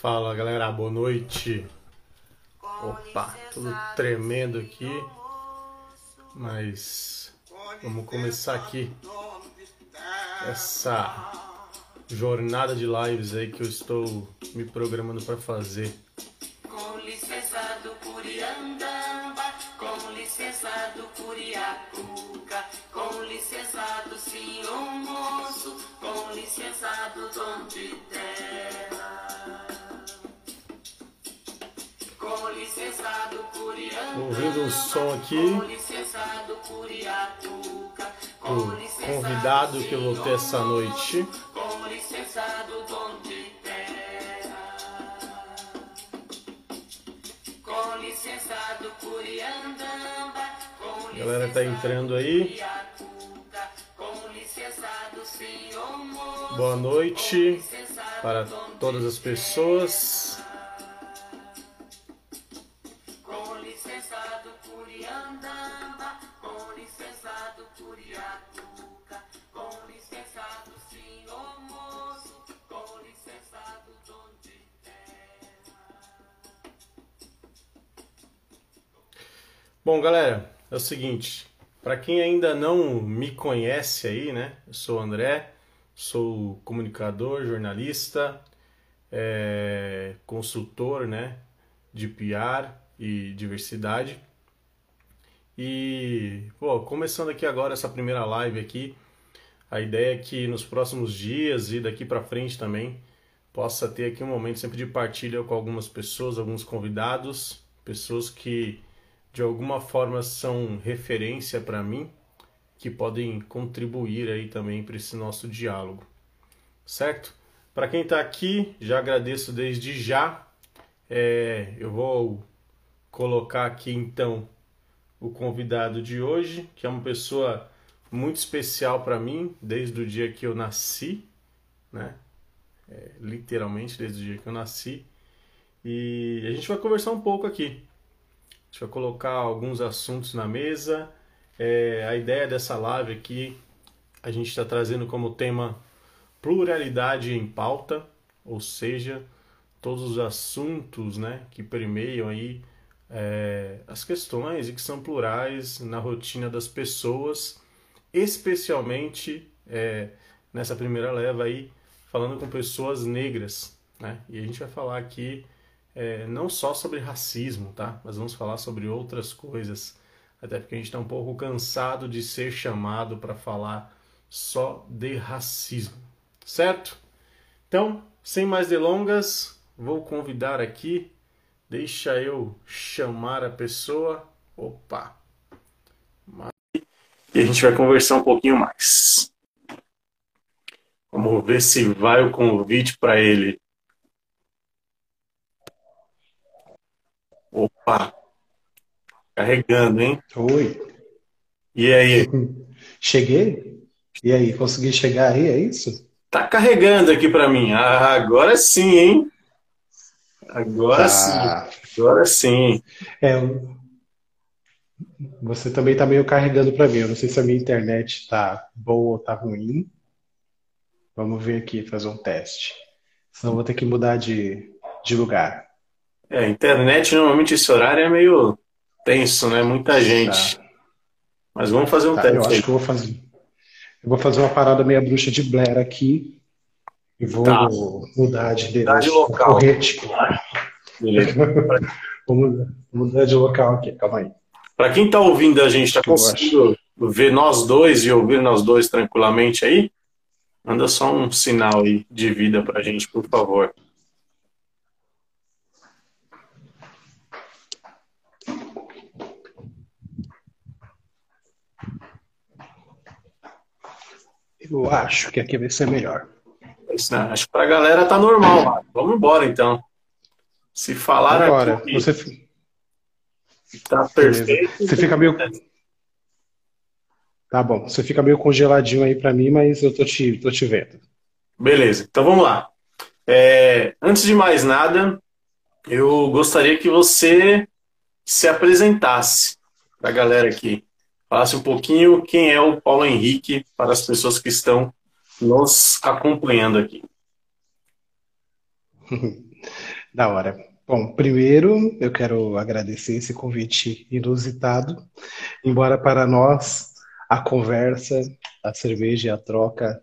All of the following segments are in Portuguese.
Fala galera, boa noite. Opa, tudo tremendo aqui, mas vamos começar aqui essa jornada de lives aí que eu estou me programando para fazer. Ouvindo um som aqui, o convidado do que eu vou ter essa noite. galera tá entrando do aí. Boa noite para todas as pessoas. Seguinte, para quem ainda não me conhece aí, né? Eu sou o André, sou comunicador, jornalista, é, consultor, né? De PR e diversidade. E, pô, começando aqui agora essa primeira live aqui, a ideia é que nos próximos dias e daqui para frente também possa ter aqui um momento sempre de partilha com algumas pessoas, alguns convidados, pessoas que de alguma forma são referência para mim, que podem contribuir aí também para esse nosso diálogo, certo? Para quem está aqui, já agradeço desde já. É, eu vou colocar aqui então o convidado de hoje, que é uma pessoa muito especial para mim, desde o dia que eu nasci, né? É, literalmente desde o dia que eu nasci. E a gente vai conversar um pouco aqui. Gente vai colocar alguns assuntos na mesa. É, a ideia dessa live aqui, a gente está trazendo como tema pluralidade em pauta, ou seja, todos os assuntos né, que permeiam aí é, as questões e que são plurais na rotina das pessoas, especialmente é, nessa primeira leva aí, falando com pessoas negras. Né? E a gente vai falar aqui é, não só sobre racismo, tá? Mas vamos falar sobre outras coisas. Até porque a gente está um pouco cansado de ser chamado para falar só de racismo, certo? Então, sem mais delongas, vou convidar aqui, deixa eu chamar a pessoa. Opa! E a gente vai conversar um pouquinho mais. Vamos ver se vai o convite para ele. Opa! Carregando, hein? Oi, E aí? cheguei? E aí, consegui chegar aí, é isso? Tá carregando aqui para mim. Ah, agora sim, hein? Agora sim, Tá. agora sim. É, você também tá meio carregando para mim. Eu não sei se a minha internet tá boa ou tá ruim. Vamos ver aqui, fazer um teste. Senão vou ter que mudar de, de lugar. É, a internet normalmente esse horário é meio tenso, né? Muita gente. Tá, Mas vamos fazer um tá. Eu teste acho aí. que eu vou fazer. Eu vou fazer uma parada meia bruxa de Blair aqui e vou Tá. mudar de Mudar de local. Beleza. vou mudar, mudar de local aqui, calma aí. Para quem tá ouvindo a gente, tá Eu acho. conseguindo ver nós dois e ouvir nós dois tranquilamente aí? Manda só um sinal aí de vida pra gente, por favor. Eu acho que aqui vai ser melhor. Isso, né? Acho que pra galera tá normal. Vamos embora então. Se falar Agora, aqui você, tá beleza. perfeito, Você fica meio. Tá bom, você fica meio congeladinho aí pra mim, mas eu tô te, tô te vendo. beleza. Então vamos lá. É, antes de mais nada, eu gostaria que você se apresentasse para a galera aqui. Falasse um pouquinho quem é o Paulo Henrique para as pessoas que estão nos acompanhando aqui. Da hora. Bom, primeiro eu quero agradecer esse convite inusitado, embora para nós a conversa, a cerveja e a troca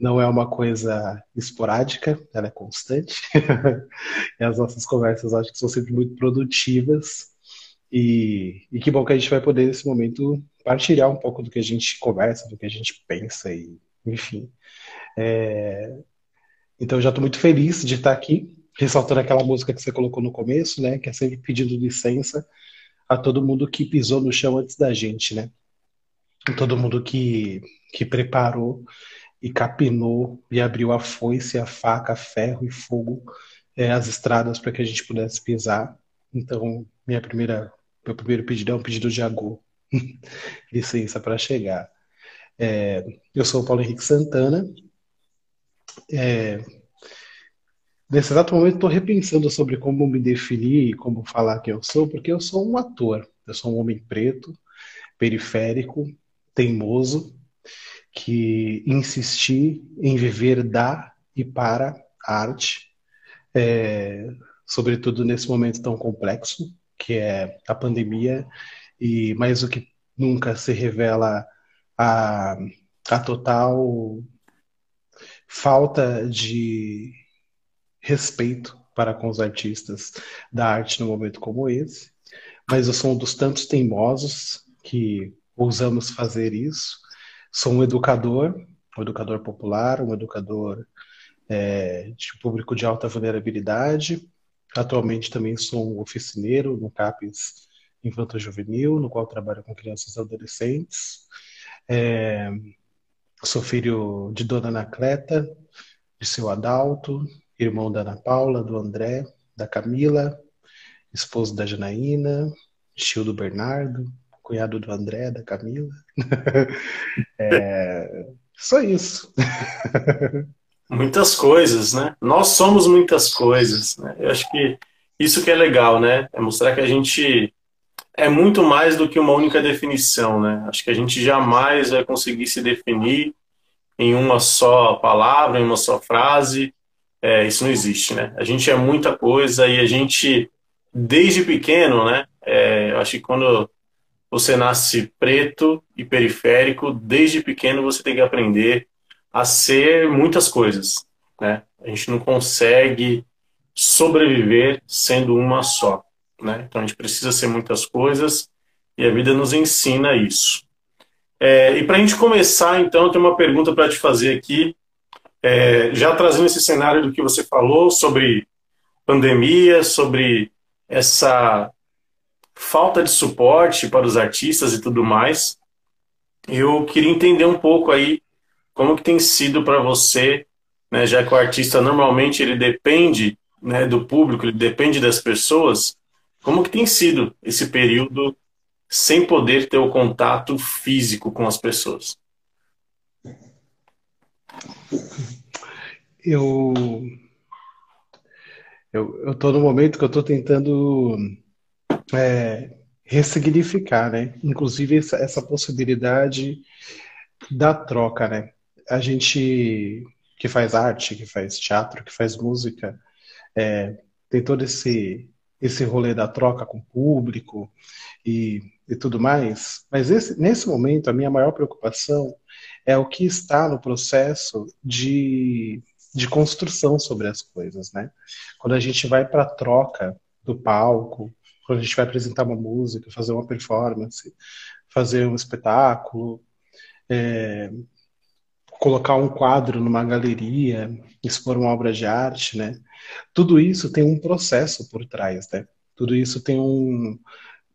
não é uma coisa esporádica, ela é constante. e as nossas conversas acho que são sempre muito produtivas. E, e que bom que a gente vai poder, nesse momento, partilhar um pouco do que a gente conversa, do que a gente pensa, e enfim. É... Então, já estou muito feliz de estar aqui, ressaltando aquela música que você colocou no começo, né? Que é sempre pedindo licença a todo mundo que pisou no chão antes da gente, né? Todo mundo que, que preparou e capinou e abriu a foice, a faca, ferro e fogo é, as estradas para que a gente pudesse pisar. Então, minha primeira, meu primeiro pedido é um pedido de agô. Licença para chegar. É, eu sou o Paulo Henrique Santana. É, nesse exato momento, estou repensando sobre como me definir e como falar que eu sou, porque eu sou um ator. Eu sou um homem preto, periférico, teimoso, que insisti em viver da e para a arte, é, sobretudo nesse momento tão complexo que é a pandemia e mais do que nunca se revela a, a total falta de respeito para com os artistas da arte num momento como esse. Mas eu sou um dos tantos teimosos que ousamos fazer isso Sou um educador, um educador popular, um educador é, de público de alta vulnerabilidade. Atualmente também sou um oficineiro no CAPES Infanto Juvenil, no qual trabalho com crianças e adolescentes. É, sou filho de Dona Anacleta, de seu Adalto, irmão da Ana Paula, do André, da Camila, esposo da Janaína, tio do Bernardo, cunhado do André, da Camila. é, só isso. muitas coisas, né? Nós somos muitas coisas. Né? Eu acho que isso que é legal, né? É mostrar que a gente é muito mais do que uma única definição, né? Acho que a gente jamais vai conseguir se definir em uma só palavra, em uma só frase. É, isso não existe, né? A gente é muita coisa e a gente, desde pequeno, né? É, acho que quando você nasce preto e periférico, desde pequeno você tem que aprender a ser muitas coisas. Né? A gente não consegue sobreviver sendo uma só. Né? Então a gente precisa ser muitas coisas e a vida nos ensina isso. É, e para a gente começar, então, tenho uma pergunta para te fazer aqui, é, já trazendo esse cenário do que você falou sobre pandemia, sobre essa falta de suporte para os artistas e tudo mais. Eu queria entender um pouco aí como que tem sido para você, né, já que o artista normalmente ele depende né, do público, ele depende das pessoas, como que tem sido esse período sem poder ter o contato físico com as pessoas? Eu eu estou no momento que eu estou tentando é, ressignificar, né? Inclusive essa, essa possibilidade da troca, né? A gente que faz arte, que faz teatro, que faz música, é, tem todo esse esse rolê da troca com o público e, e tudo mais. Mas esse, nesse momento a minha maior preocupação é o que está no processo de, de construção sobre as coisas, né? Quando a gente vai para a troca do palco, quando a gente vai apresentar uma música, fazer uma performance, fazer um espetáculo, é, colocar um quadro numa galeria, expor uma obra de arte, né? Tudo isso tem um processo por trás, né? Tudo isso tem um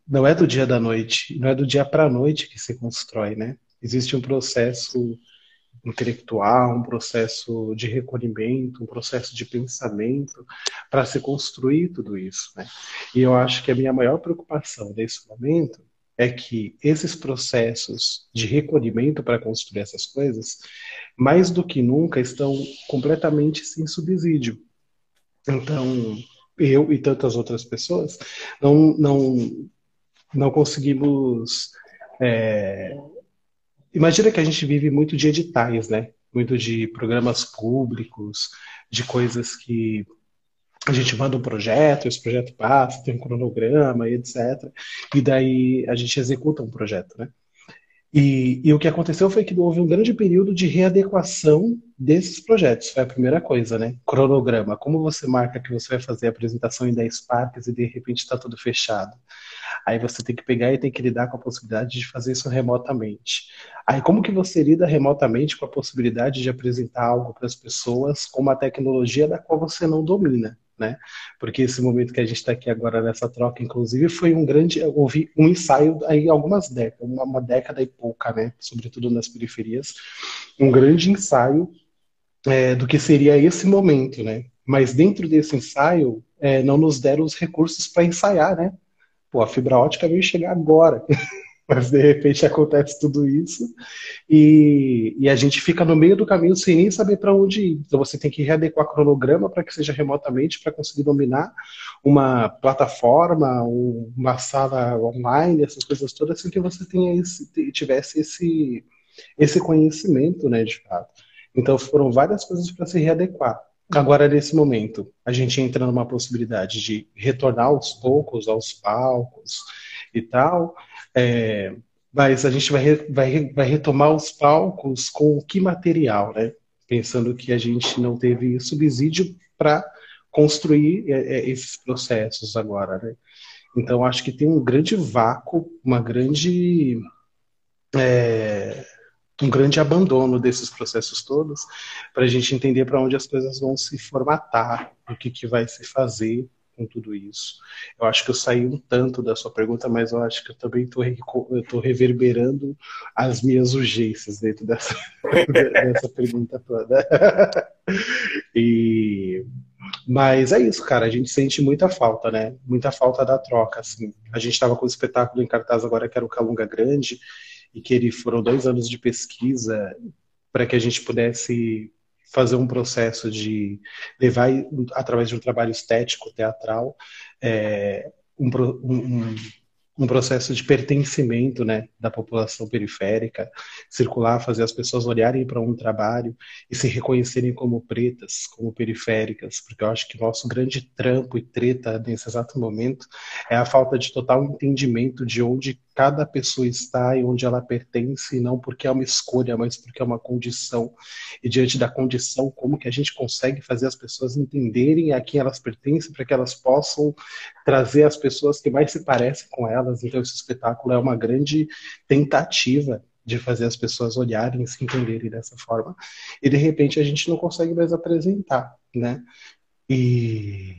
não é do dia da noite, não é do dia para a noite que se constrói, né? Existe um processo intelectual, um processo de recolhimento, um processo de pensamento para se construir tudo isso. Né? E eu acho que a minha maior preocupação nesse momento é que esses processos de recolhimento para construir essas coisas, mais do que nunca, estão completamente sem subsídio. Então, eu e tantas outras pessoas não, não, não conseguimos é, Imagina que a gente vive muito de editais, né? Muito de programas públicos, de coisas que a gente manda um projeto, esse projeto passa, tem um cronograma e etc. E daí a gente executa um projeto, né? E, e, o que aconteceu foi que houve um grande período de readequação desses projetos. Foi a primeira coisa, né? Cronograma. Como você marca que você vai fazer a apresentação em 10 parques e de repente está tudo fechado? Aí você tem que pegar e tem que lidar com a possibilidade de fazer isso remotamente. Aí como que você lida remotamente com a possibilidade de apresentar algo para as pessoas com uma tecnologia da qual você não domina? Né? Porque esse momento que a gente está aqui agora nessa troca, inclusive, foi um grande, houve um ensaio aí algumas décadas, uma, uma década e pouca, né? Sobretudo nas periferias, um grande ensaio é, do que seria esse momento, né? Mas dentro desse ensaio, é, não nos deram os recursos para ensaiar, né? Pô, a fibra ótica veio chegar agora. Mas de repente acontece tudo isso e, e, a gente fica no meio do caminho sem nem saber para onde ir. Então você tem que readequar cronograma para que seja remotamente para conseguir dominar uma plataforma, uma sala online, essas coisas todas, sem que você tenha esse, tivesse esse, esse conhecimento, né, de fato. Então foram várias coisas para se readequar. Agora, nesse momento, a gente entra numa possibilidade de retornar aos poucos aos palcos e tal, é, mas a gente vai, vai, vai retomar os palcos com que material, né? Pensando que a gente não teve subsídio para construir é, é, esses processos agora, né? Então, acho que tem um grande vácuo, uma grande. É, um grande abandono desses processos todos para a gente entender para onde as coisas vão se formatar, o que, que vai se fazer com tudo isso. Eu acho que eu saí um tanto da sua pergunta, mas eu acho que eu também estou reverberando as minhas urgências dentro dessa, dessa pergunta toda. e, mas é isso, cara. A gente sente muita falta, né? Muita falta da troca. Assim. A gente estava com o espetáculo em cartaz agora, que era o Calunga Grande, e que ele foram dois anos de pesquisa para que a gente pudesse fazer um processo de levar através de um trabalho estético teatral é, um, um, um processo de pertencimento né, da população periférica, circular, fazer as pessoas olharem para um trabalho e se reconhecerem como pretas, como periféricas, porque eu acho que o nosso grande trampo e treta nesse exato momento é a falta de total entendimento de onde cada pessoa está e onde ela pertence, não porque é uma escolha, mas porque é uma condição. E diante da condição, como que a gente consegue fazer as pessoas entenderem a quem elas pertencem para que elas possam trazer as pessoas que mais se parecem com elas. Então esse espetáculo é uma grande tentativa de fazer as pessoas olharem e se entenderem dessa forma. E de repente a gente não consegue mais apresentar, né? E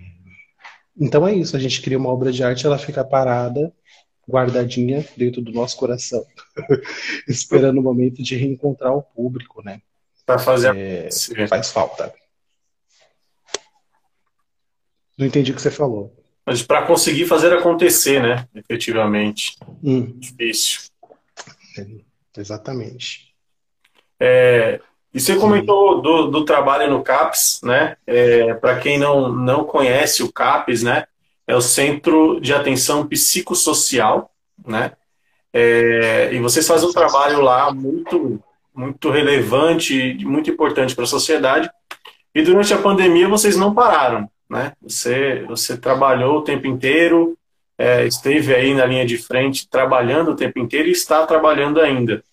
então é isso, a gente cria uma obra de arte, ela fica parada guardadinha dentro do nosso coração, esperando o momento de reencontrar o público, né? Para fazer é, faz falta. Não entendi o que você falou. Mas para conseguir fazer acontecer, né? Efetivamente. Hum. Difícil. É, exatamente. É, e você comentou do, do, trabalho no CAPS, né? É, para quem não, não conhece o CAPS, né? É o Centro de Atenção Psicossocial, né? É, e vocês fazem um trabalho lá muito, muito relevante, muito importante para a sociedade. E durante a pandemia vocês não pararam, né? Você, você trabalhou o tempo inteiro, é, esteve aí na linha de frente trabalhando o tempo inteiro e está trabalhando ainda.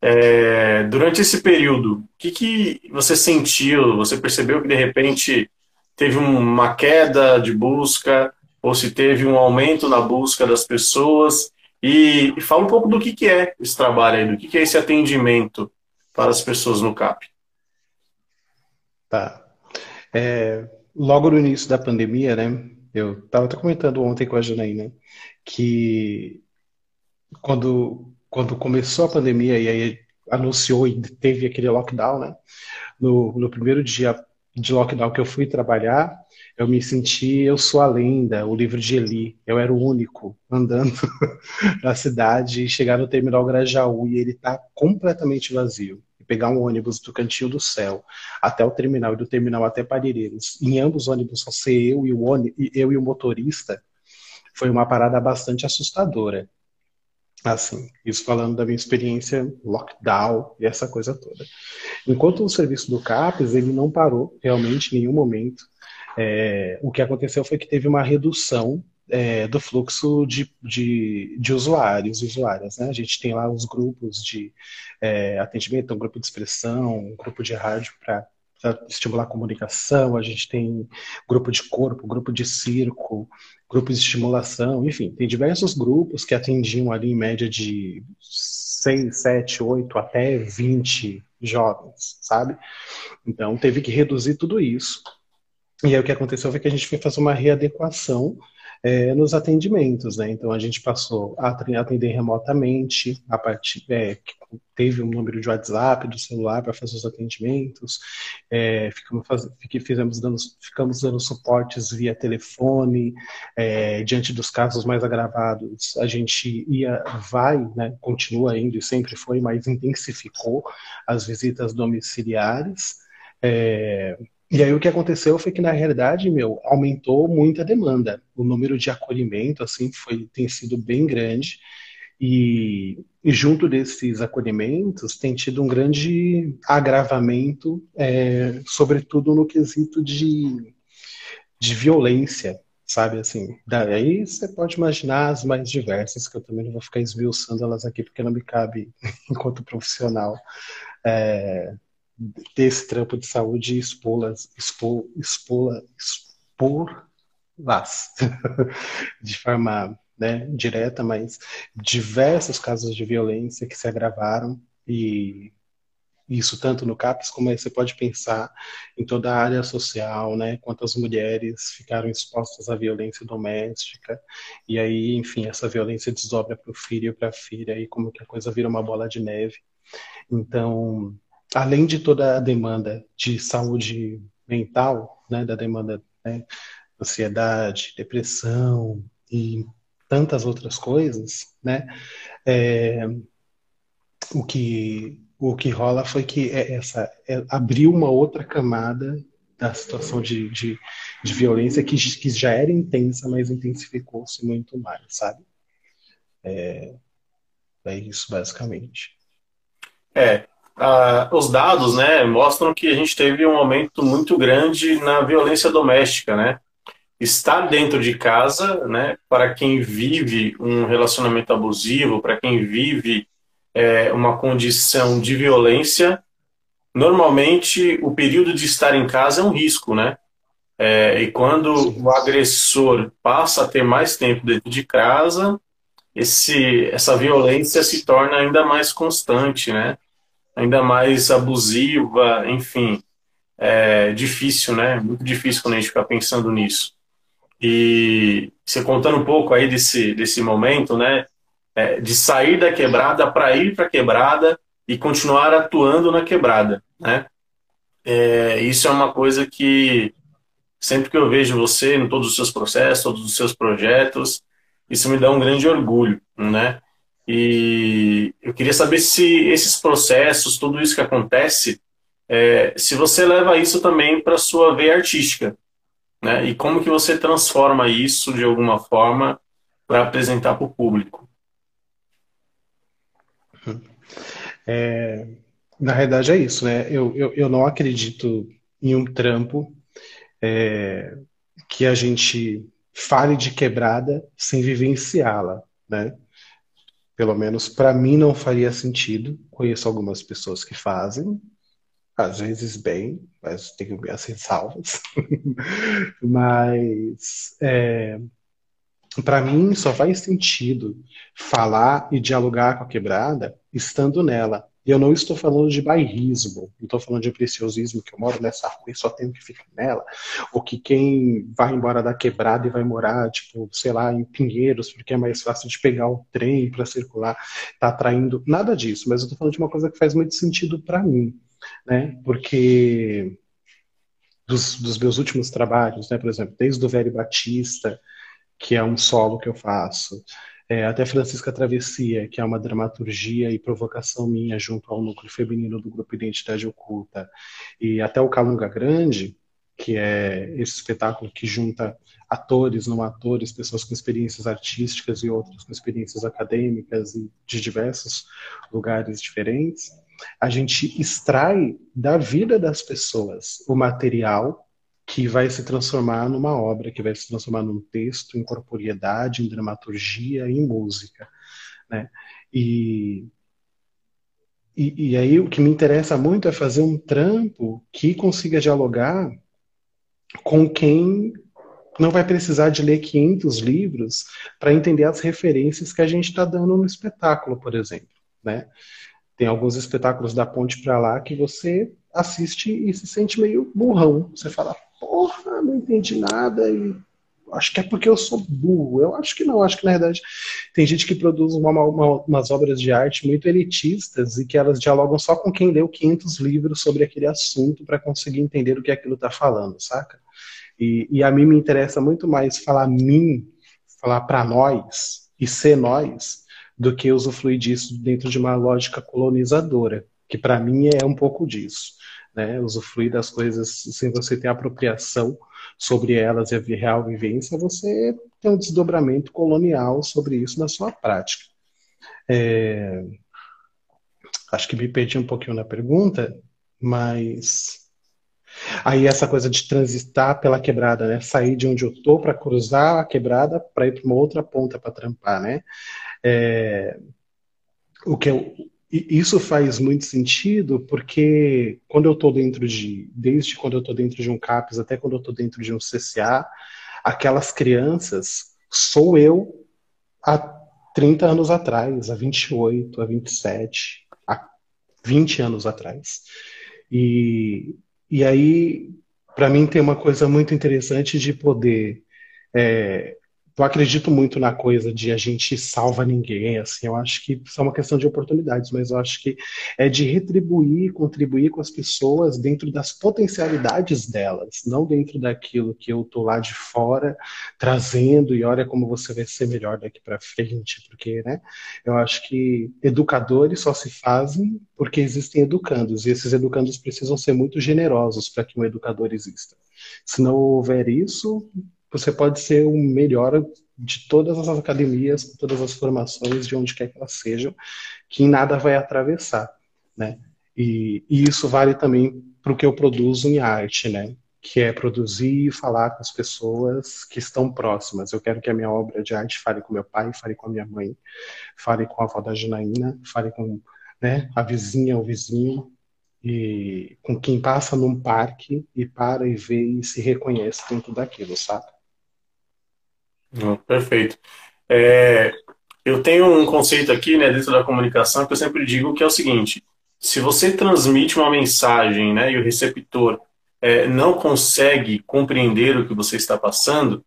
É, durante esse período, o que, que você sentiu? Você percebeu que de repente teve uma queda de busca? Ou se teve um aumento na busca das pessoas. E, fala um pouco do que, que é esse trabalho aí, do que, que é esse atendimento para as pessoas no CAP. Tá. É, logo no início da pandemia, né? Eu estava até comentando ontem com a Janaína que quando, quando começou a pandemia e aí anunciou e teve aquele lockdown, né? No, no primeiro dia de lockdown que eu fui trabalhar, eu me senti, eu sou a lenda, o livro de Eli. Eu era o único andando na cidade e chegar no terminal Grajaú e ele está completamente vazio. E pegar um ônibus do Cantinho do Céu até o terminal e do terminal até Parelheiros. Em ambos ônibus só ser eu e o ônibus, eu e o motorista foi uma parada bastante assustadora. Assim, isso falando da minha experiência lockdown e essa coisa toda. Enquanto o serviço do CAPES, ele não parou realmente em nenhum momento. é, o que aconteceu foi que teve uma redução é, do fluxo de, de, de usuários e usuárias. Né? A gente tem lá os grupos de é, atendimento, um grupo de expressão, um grupo de rádio para estimular a comunicação, a gente tem grupo de corpo, grupo de circo, grupo de estimulação, enfim, tem diversos grupos que atendiam ali em média de 6, 7, 8 até 20 jovens, sabe? Então teve que reduzir tudo isso. E aí o que aconteceu foi que a gente foi fazer uma readequação é, nos atendimentos, né? Então a gente passou a atender remotamente, a partir é, teve um número de WhatsApp do celular para fazer os atendimentos, é, ficamos, faz, fizemos dando, ficamos dando suportes via telefone, é, diante dos casos mais agravados, a gente ia, vai, né? Continua indo e sempre foi, mas intensificou as visitas domiciliares. É, e aí o que aconteceu foi que na realidade, meu, aumentou muito a demanda. O número de acolhimento assim foi tem sido bem grande e, e junto desses acolhimentos tem tido um grande agravamento, é, sobretudo no quesito de, de violência, sabe assim. Daí você pode imaginar as mais diversas, que eu também não vou ficar esmiuçando elas aqui porque não me cabe enquanto profissional. É, desse trampo de saúde expô-las, expô, expô-la, expor-las de forma né, direta, mas diversos casos de violência que se agravaram e isso tanto no CAPES como você pode pensar em toda a área social, né? Quantas mulheres ficaram expostas à violência doméstica e aí, enfim, essa violência desdobra para o filho e para a filha e como que a coisa vira uma bola de neve. Então, além de toda a demanda de saúde mental, né, da demanda né, ansiedade, depressão e tantas outras coisas, né, é, o que o que rola foi que é essa é, abriu uma outra camada da situação de, de, de violência que, que, já era intensa, mas intensificou-se muito mais, sabe? É, é isso basicamente. É, ah, os dados né, mostram que a gente teve um aumento muito grande na violência doméstica, né? Estar dentro de casa, né, para quem vive um relacionamento abusivo, para quem vive é, uma condição de violência, normalmente o período de estar em casa é um risco, né? É, e quando o agressor passa a ter mais tempo dentro de casa, esse, essa violência se torna ainda mais constante, né? Ainda mais abusiva, enfim, é difícil, né? Muito difícil quando a gente fica pensando nisso. E você contando um pouco aí desse, desse momento, né? É, de sair da quebrada para ir para a quebrada e continuar atuando na quebrada, né? É, isso é uma coisa que sempre que eu vejo você em todos os seus processos, todos os seus projetos, isso me dá um grande orgulho, né? E eu queria saber se esses processos, tudo isso que acontece, é, se você leva isso também para sua veia artística, né? E como que você transforma isso de alguma forma para apresentar para o público? É, na verdade é isso, né? Eu, eu, eu não acredito em um trampo é, que a gente fale de quebrada sem vivenciá-la, né? Pelo menos para mim não faria sentido. Conheço algumas pessoas que fazem, às vezes bem, mas tem que ver as ressalvas. mas é, para mim só faz sentido falar e dialogar com a quebrada estando nela. E eu não estou falando de bairrismo, não estou falando de preciosismo, que eu moro nessa rua e só tenho que ficar nela, ou que quem vai embora da quebrada e vai morar, tipo, sei lá, em Pinheiros, porque é mais fácil de pegar o trem para circular, está atraindo. Nada disso, mas eu estou falando de uma coisa que faz muito sentido para mim, né? Porque dos, dos meus últimos trabalhos, né, por exemplo, desde o Velho Batista, que é um solo que eu faço, é, até Francisca Travessia, que é uma dramaturgia e provocação minha junto ao núcleo feminino do grupo Identidade Oculta, e até o Calunga Grande, que é esse espetáculo que junta atores, não atores, pessoas com experiências artísticas e outras com experiências acadêmicas e de diversos lugares diferentes, a gente extrai da vida das pessoas o material que vai se transformar numa obra, que vai se transformar num texto, em corporeidade, em dramaturgia, em música. Né? E, e, e aí o que me interessa muito é fazer um trampo que consiga dialogar com quem não vai precisar de ler 500 livros para entender as referências que a gente está dando no espetáculo, por exemplo. Né? Tem alguns espetáculos da ponte para lá que você assiste e se sente meio burrão. Você fala, porra, não entendi nada e acho que é porque eu sou burro. Eu acho que não, acho que na verdade tem gente que produz uma, uma, umas obras de arte muito elitistas e que elas dialogam só com quem leu 500 livros sobre aquele assunto para conseguir entender o que aquilo está falando, saca? E, e, a mim me interessa muito mais falar mim, falar para nós e ser nós, do que usufruir disso dentro de uma lógica colonizadora, que para mim é um pouco disso. Né? Usufruir das coisas sem você ter apropriação sobre elas e a real vivência, você tem um desdobramento colonial sobre isso na sua prática. É... Acho que me perdi um pouquinho na pergunta, mas Aí essa coisa de transitar pela quebrada, né? Sair de onde eu tô para cruzar a quebrada para ir para uma outra ponta para trampar, né? É... O que eu... Isso faz muito sentido porque quando eu estou dentro de, desde quando eu estou dentro de um CAPES até quando eu estou dentro de um CCA, aquelas crianças sou eu há 30 anos atrás, há 28, há 27, há 20 anos atrás. E e aí, para mim, tem uma coisa muito interessante de poder é, eu acredito muito na coisa de a gente salva ninguém, assim, eu acho que isso é uma questão de oportunidades, mas eu acho que é de retribuir, contribuir com as pessoas dentro das potencialidades delas, não dentro daquilo que eu tô lá de fora trazendo e olha como você vai ser melhor daqui para frente, porque, né, eu acho que educadores só se fazem porque existem educandos, e esses educandos precisam ser muito generosos para que um educador exista. Se não houver isso, você pode ser o melhor de todas as academias, todas as formações, de onde quer que elas sejam, que nada vai atravessar, né? E, e isso vale também para o que eu produzo em arte, né? Que é produzir e falar com as pessoas que estão próximas. Eu quero que a minha obra de arte fale com meu pai, fale com a minha mãe, fale com a avó da Janaína, fale com né, a vizinha, o vizinho, e com quem passa num parque e para e vê e se reconhece dentro daquilo, sabe? Perfeito. É, eu tenho um conceito aqui, né, dentro da comunicação que eu sempre digo que é o seguinte: se você transmite uma mensagem, né, e o receptor é, não consegue compreender o que você está passando,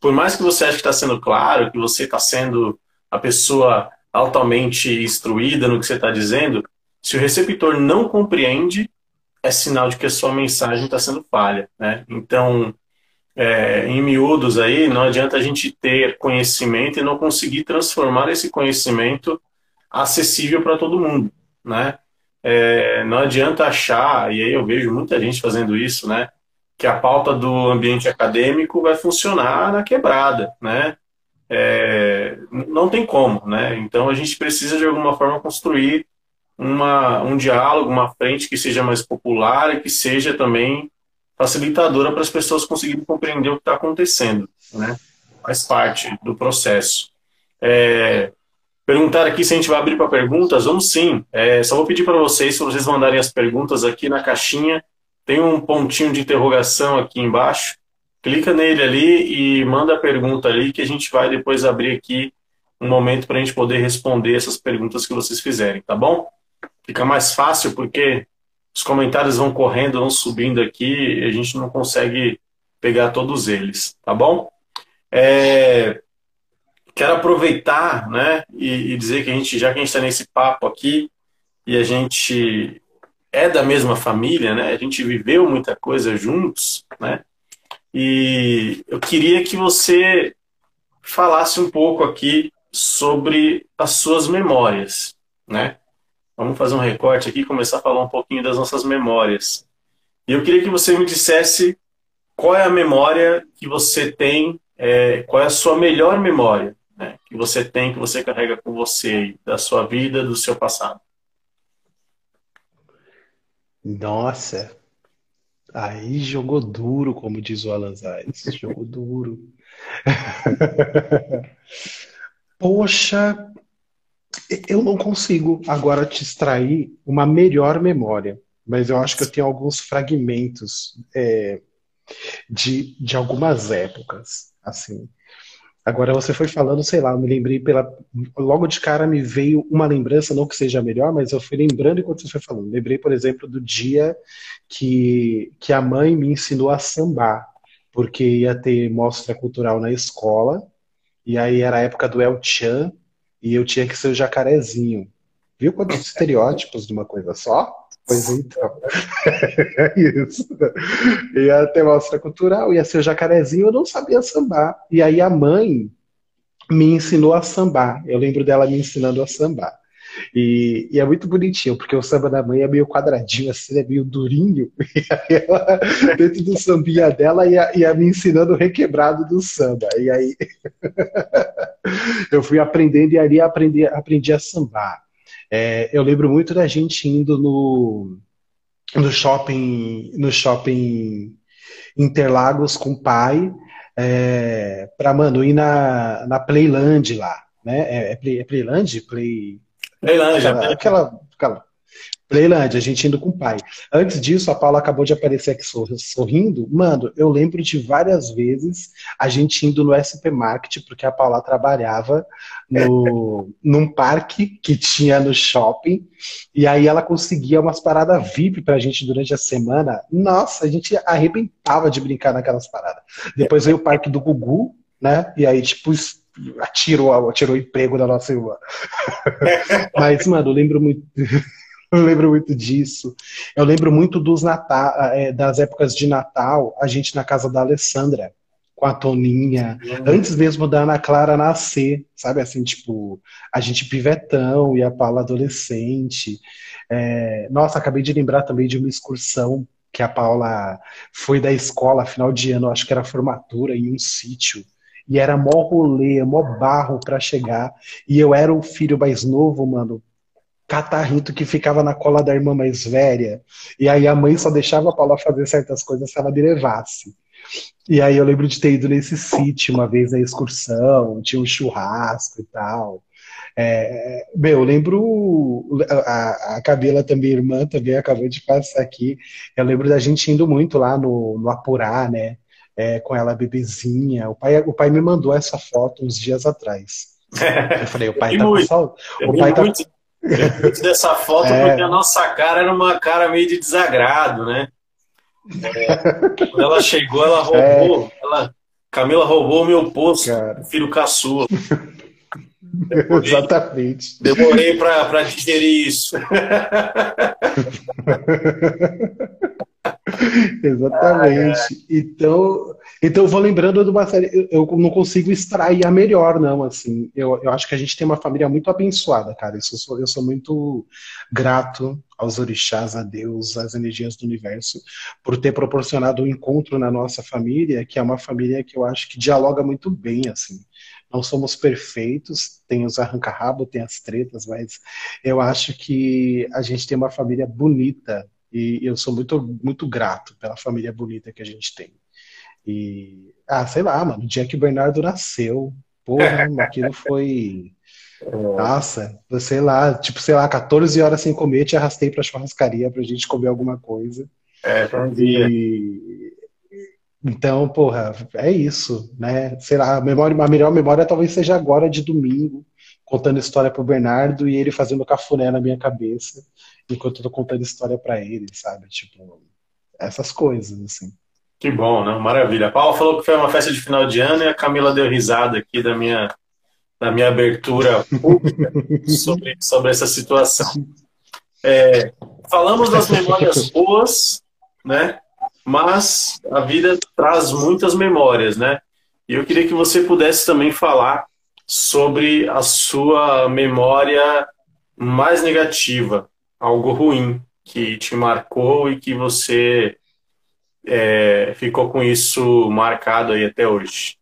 por mais que você ache que está sendo claro, que você está sendo a pessoa altamente instruída no que você está dizendo, se o receptor não compreende, é sinal de que a sua mensagem está sendo falha, né? Então, é, em miúdos aí, não adianta a gente ter conhecimento e não conseguir transformar esse conhecimento acessível para todo mundo, né? É, não adianta achar, e aí eu vejo muita gente fazendo isso, né? Que a pauta do ambiente acadêmico vai funcionar na quebrada, né? É, não tem como, né? Então a gente precisa de alguma forma construir uma, um diálogo, uma frente que seja mais popular e que seja também facilitadora para as pessoas conseguirem compreender o que está acontecendo, né? Faz parte do processo. É, perguntar aqui se a gente vai abrir para perguntas. Vamos sim. É, só vou pedir para vocês, se vocês mandarem as perguntas aqui na caixinha, tem um pontinho de interrogação aqui embaixo. Clica nele ali e manda a pergunta ali que a gente vai depois abrir aqui um momento para a gente poder responder essas perguntas que vocês fizerem, tá bom? Fica mais fácil porque os comentários vão correndo, vão subindo aqui, e a gente não consegue pegar todos eles, tá bom? É, quero aproveitar, né, e, e, dizer que a gente, já que a gente está nesse papo aqui, e a gente é da mesma família, né, a gente viveu muita coisa juntos, né, e eu queria que você falasse um pouco aqui sobre as suas memórias, né? Vamos fazer um recorte aqui e começar a falar um pouquinho das nossas memórias. E eu queria que você me dissesse qual é a memória que você tem, é, qual é a sua melhor memória né, que você tem, que você carrega com você, da sua vida, do seu passado. Nossa, Aí jogou duro, como diz o Alan Zayas. Jogou duro. Poxa, eu não consigo agora te extrair uma melhor memória, mas eu acho que eu tenho alguns fragmentos é, de, de algumas épocas, assim. Agora você foi falando, sei lá, eu me lembrei pela. Logo de cara me veio uma lembrança, não que seja melhor, mas eu fui lembrando enquanto você foi falando. Lembrei, por exemplo, do dia que, que a mãe me ensinou a sambar, porque ia ter mostra cultural na escola, e aí era a época do El Chan, e eu tinha que ser o jacarezinho. Viu quantos estereótipos de uma coisa só? Pois então. é isso. Ia ter mostra cultural, ia ser o jacarezinho, eu não sabia sambar. E aí a mãe me ensinou a sambar. Eu lembro dela me ensinando a sambar. E, e, é muito bonitinho, porque o samba da mãe é meio quadradinho, assim, é meio durinho. E aí ela, dentro do sambinha dela, ia, ia me ensinando o requebrado do samba. E aí eu fui aprendendo e ali aprendi, aprendi a sambar. É, eu lembro muito da gente indo no, no shopping, no shopping Interlagos com o pai, é, pra, mano, ir na, na Playland lá, né? É, é, Play, é Playland? Play... Playland, aquela, é. aquela, aquela Playland, a gente indo com o pai. Antes disso, a Paula acabou de aparecer aqui sorrindo. Mano, eu lembro de várias vezes a gente indo no SP Market, porque a Paula trabalhava no, num parque que tinha no shopping, e aí ela conseguia umas paradas VIP pra gente durante a semana. Nossa, a gente arrebentava de brincar naquelas paradas. Depois veio o parque do Gugu, né? E aí, tipo, atirou, atirou o emprego da nossa irmã. Mas, mano, eu lembro muito. Eu lembro muito disso. Eu lembro muito dos Natal, é, das épocas de Natal, a gente na casa da Alessandra, com a Toninha, uhum. antes mesmo da Ana Clara nascer, sabe? Assim, tipo, a gente pivetão e a Paula adolescente. É... Nossa, acabei de lembrar também de uma excursão que a Paula foi da escola, final de ano, acho que era formatura, em um sítio. E era mó rolê, mó barro para chegar. E eu era o filho mais novo, mano, catarrito que ficava na cola da irmã mais velha. E aí a mãe só deixava a Paula fazer certas coisas se ela me levasse. E aí eu lembro de ter ido nesse sítio uma vez na excursão, tinha um churrasco e tal. É, meu, eu lembro a, a Cabela também, irmã, também acabou de passar aqui. Eu lembro da gente indo muito lá no, no Apurá, né? É, com ela bebezinha. O pai, o pai me mandou essa foto uns dias atrás. Eu falei, o pai tá com saudade. O pai tá, muito dessa foto é. porque a nossa cara era uma cara meio de desagrado, né? É, quando ela chegou, ela roubou, é. ela, Camila roubou o meu posto, cara. filho caçula. Demorei, Exatamente. Demorei para digerir isso. Exatamente. Ah, então, então eu vou lembrando de uma série. Eu não consigo extrair a melhor, não. Assim, eu, eu acho que a gente tem uma família muito abençoada, cara. Eu sou, eu sou muito grato aos orixás, a Deus, às energias do universo, por ter proporcionado o um encontro na nossa família, que é uma família que eu acho que dialoga muito bem, assim. Não somos perfeitos, tem os arranca-rabo, tem as tretas, mas eu acho que a gente tem uma família bonita e eu sou muito, muito grato pela família bonita que a gente tem. E, ah, sei lá, mano, o dia que o Bernardo nasceu, porra, aquilo foi. Nossa, sei lá, tipo, sei lá, 14 horas sem comer, te arrastei pra churrascaria pra gente comer alguma coisa. É, e... Então, porra, é isso, né? Sei lá, a, memória, a melhor memória talvez seja agora de domingo, contando história pro Bernardo e ele fazendo cafuné na minha cabeça enquanto eu tô contando história para ele, sabe? Tipo, essas coisas, assim. Que bom, né? Maravilha. A Paula falou que foi uma festa de final de ano e a Camila deu risada aqui da minha, da minha abertura pública sobre, sobre essa situação. É, falamos das memórias boas, né? Mas a vida traz muitas memórias, né? E eu queria que você pudesse também falar sobre a sua memória mais negativa, algo ruim que te marcou e que você é, ficou com isso marcado aí até hoje?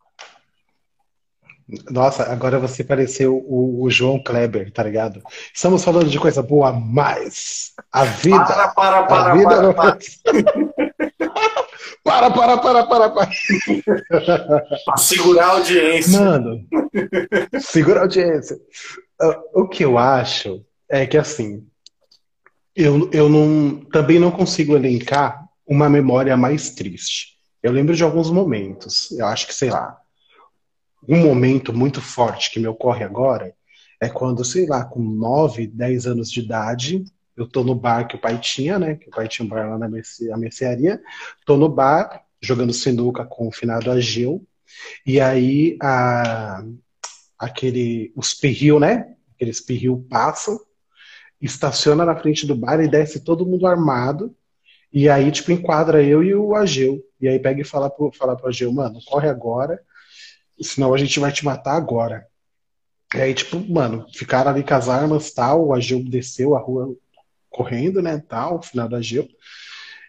Nossa, agora você pareceu o, o, João Kleber, tá ligado? Estamos falando de coisa boa, mas a vida. Para, para, para, a vida para, não... para. Para, para, para, para, para. Pra segurar a audiência. Mano, segura a audiência. Ah, O que eu acho é que, assim, eu, eu não, também não consigo elencar uma memória mais triste. Eu lembro de alguns momentos. Eu acho que, sei lá, um momento muito forte que me ocorre agora é quando, sei lá, com 9, 10 anos de idade, eu tô no bar que o pai tinha, né? Que o pai tinha um bar lá na merce- mercearia. Tô no bar, jogando sinuca com o finado Ageu. E aí, a, aquele, os perril, né? Aqueles perril passam, estaciona na frente do bar e desce todo mundo armado. E aí, tipo, enquadra eu e o Ageu. E aí pega e fala pro, fala pro Ageu, mano, corre agora, senão a gente vai te matar agora. E aí, tipo, mano, ficaram ali com as armas tal, o Ageu desceu a rua correndo, né, tal, final do Ageu.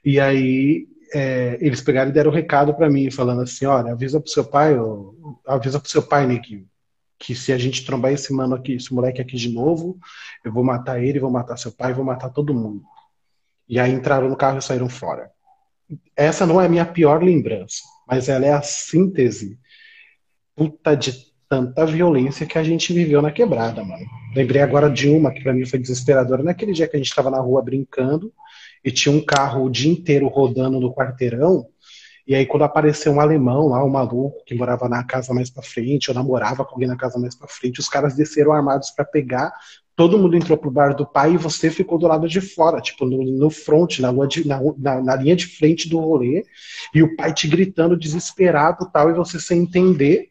E aí é, eles pegaram e deram um recado pra mim, falando assim, olha, avisa pro seu pai, ô, avisa pro seu pai, Neguinho, que se a gente trombar esse mano aqui, esse moleque aqui de novo, eu vou matar ele, vou matar seu pai, vou matar todo mundo. E aí entraram no carro e saíram fora. Essa não é a minha pior lembrança, mas ela é a síntese puta de tanta violência que a gente viveu na quebrada, mano. Lembrei agora de uma que pra mim foi desesperadora. Naquele dia que a gente tava na rua brincando e tinha um carro o dia inteiro rodando no quarteirão. E aí, quando apareceu um alemão lá, um maluco que morava na casa mais pra frente, ou namorava com alguém na casa mais pra frente, os caras desceram armados pra pegar. Todo mundo entrou pro bar do pai e você ficou do lado de fora, tipo, no, no front, na, de- na, na- na linha de frente do rolê, e o pai te gritando desesperado tal, e você sem entender.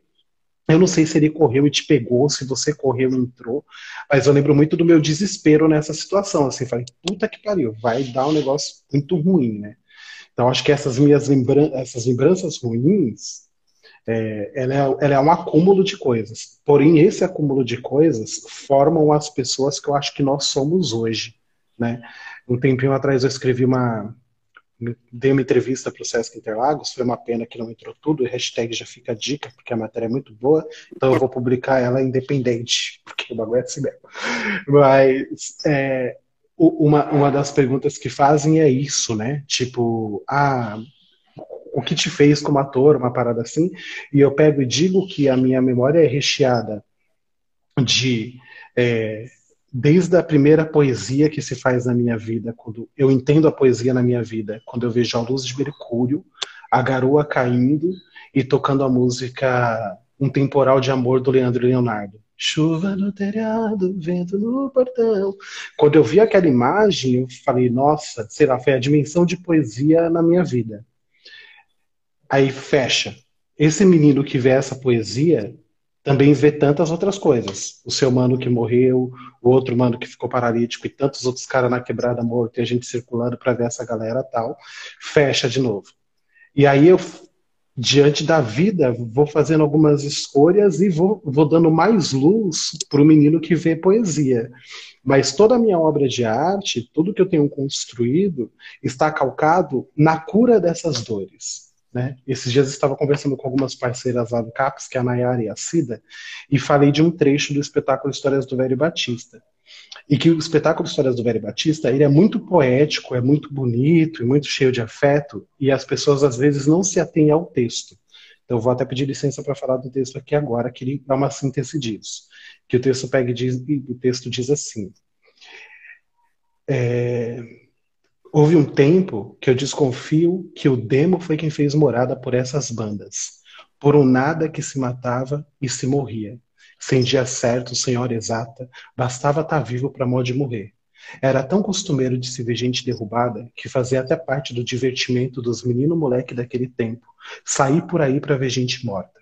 Eu não sei se ele correu e te pegou, se você correu e entrou, mas eu lembro muito do meu desespero nessa situação. Assim, falei, puta que pariu, vai dar um negócio muito ruim, né? Então, acho que essas minhas lembran essas lembranças ruins, é, ela, é, ela é um acúmulo de coisas. Porém, esse acúmulo de coisas formam as pessoas que eu acho que nós somos hoje, né? Um tempinho atrás eu escrevi uma, dei uma entrevista para o Sesc Interlagos, foi uma pena que não entrou tudo, e hashtag já fica dica, porque a matéria é muito boa, então eu vou publicar ela independente, porque o bagulho é assim mesmo. Mas é, uma, uma das perguntas que fazem é isso, né? Tipo, ah, o que te fez como ator, uma parada assim, e eu pego e digo que a minha memória é recheada de é, desde a primeira poesia que se faz na minha vida, quando eu entendo a poesia na minha vida, quando eu vejo a luz de Mercúrio, a garoa caindo e tocando a música Um Temporal de Amor do Leandro Leonardo. Chuva no telhado, vento no portão. Quando eu vi aquela imagem, eu falei, nossa, sei lá, foi a dimensão de poesia na minha vida. Aí fecha. Esse menino que vê essa poesia também vê tantas outras coisas. O seu mano que morreu, o outro mano que ficou paralítico e tantos outros caras na quebrada morto e a gente circulando para ver essa galera tal. Fecha de novo. E aí eu, diante da vida, vou fazendo algumas escolhas e vou, vou dando mais luz para o menino que vê poesia. Mas toda a minha obra de arte, tudo que eu tenho construído, está calcado na cura dessas dores. Né? Esses dias eu estava conversando com algumas parceiras lá do CAPS, que é a Nayara e a Cida, e falei de um trecho do espetáculo Histórias do Velho Batista. E que o espetáculo Histórias do Velho Batista, ele é muito poético, é muito bonito e muito cheio de afeto, e as pessoas às vezes não se atêm ao texto. Então vou até pedir licença para falar do texto aqui agora, que ele dá uma síntese disso. Que o texto pega e diz, e o texto diz assim: é, Houve um tempo que eu desconfio que o demo foi quem fez morada por essas bandas, por um nada que se matava e se morria. Sem dia certo, sem hora exata, bastava estar vivo para mal de morrer. Era tão costumeiro de se ver gente derrubada que fazia até parte do divertimento dos menino moleque daquele tempo, sair por aí para ver gente morta.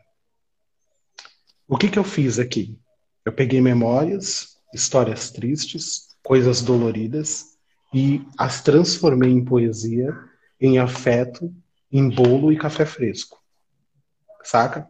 O que que eu fiz aqui? Eu peguei memórias, histórias tristes, coisas doloridas e as transformei em poesia, em afeto, em bolo e café fresco. Saca?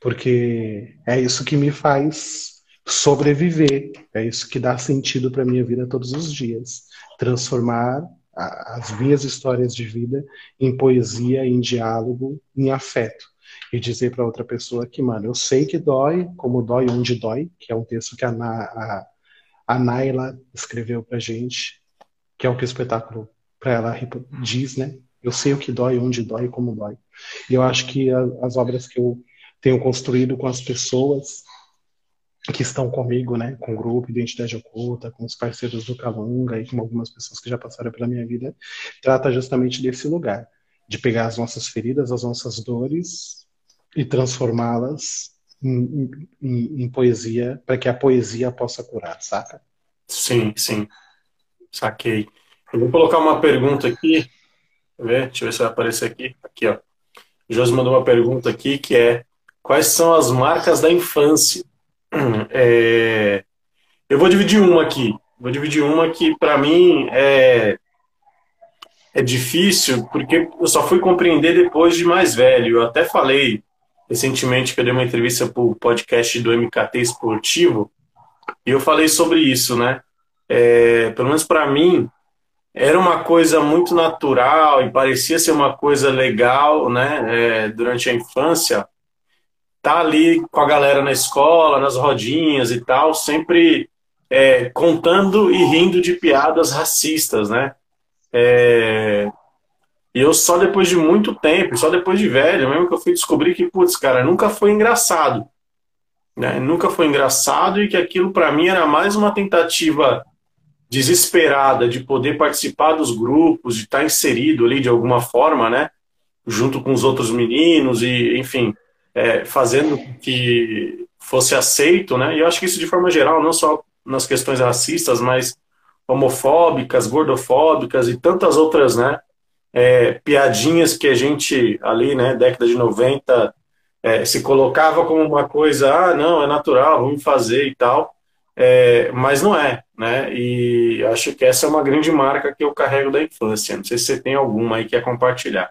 Porque é isso que me faz sobreviver, é isso que dá sentido para minha vida todos os dias. Transformar a- as minhas histórias de vida em poesia, em diálogo, em afeto. E dizer para outra pessoa que, mano, eu sei que dói, como dói onde dói, que é um texto que a, Na- a, a Naila escreveu pra gente, que é o que o espetáculo para ela diz, né? Eu sei o que dói, onde dói como dói. E eu acho que a, as obras que eu tenho construído com as pessoas que estão comigo, né, com o grupo Identidade Oculta, com os parceiros do Calunga e com algumas pessoas que já passaram pela minha vida, trata justamente desse lugar, de pegar as nossas feridas, as nossas dores e transformá-las em, em, em, poesia, para que a poesia possa curar, saca? Sim, sim. Saquei. Eu vou colocar uma pergunta aqui. Deixa eu ver, se vai aparecer aqui. Aqui, ó. O Josi mandou uma pergunta aqui que é: quais são as marcas da infância? É, eu vou dividir uma aqui. Vou dividir uma que, para mim, é, é difícil, porque eu só fui compreender depois de mais velho. Eu até falei recentemente que eu dei uma entrevista para o podcast do MKT Esportivo, e eu falei sobre isso, né? É, pelo menos para mim, era uma coisa muito natural e parecia ser uma coisa legal, né? É, durante a infância, tá ali com a galera na escola, nas rodinhas e tal, sempre é, contando e rindo de piadas racistas, né? É, e eu só depois de muito tempo, só depois de velho, mesmo que eu fui descobrir que, putz, cara, nunca foi engraçado. Né? Nunca foi engraçado e que aquilo para mim era mais uma tentativa desesperada de poder participar dos grupos, de estar inserido ali de alguma forma, né? Junto com os outros meninos e, enfim, é, fazendo que fosse aceito, né? E eu acho que isso de forma geral, não só nas questões racistas, mas homofóbicas, gordofóbicas e tantas outras, né? É, piadinhas que a gente ali, né, década de 90, é, se colocava como uma coisa, ah, não, é natural, vamos fazer e tal, é, mas não é, né? E acho que essa é uma grande marca que eu carrego da infância. Não sei se você tem alguma aí que quer compartilhar.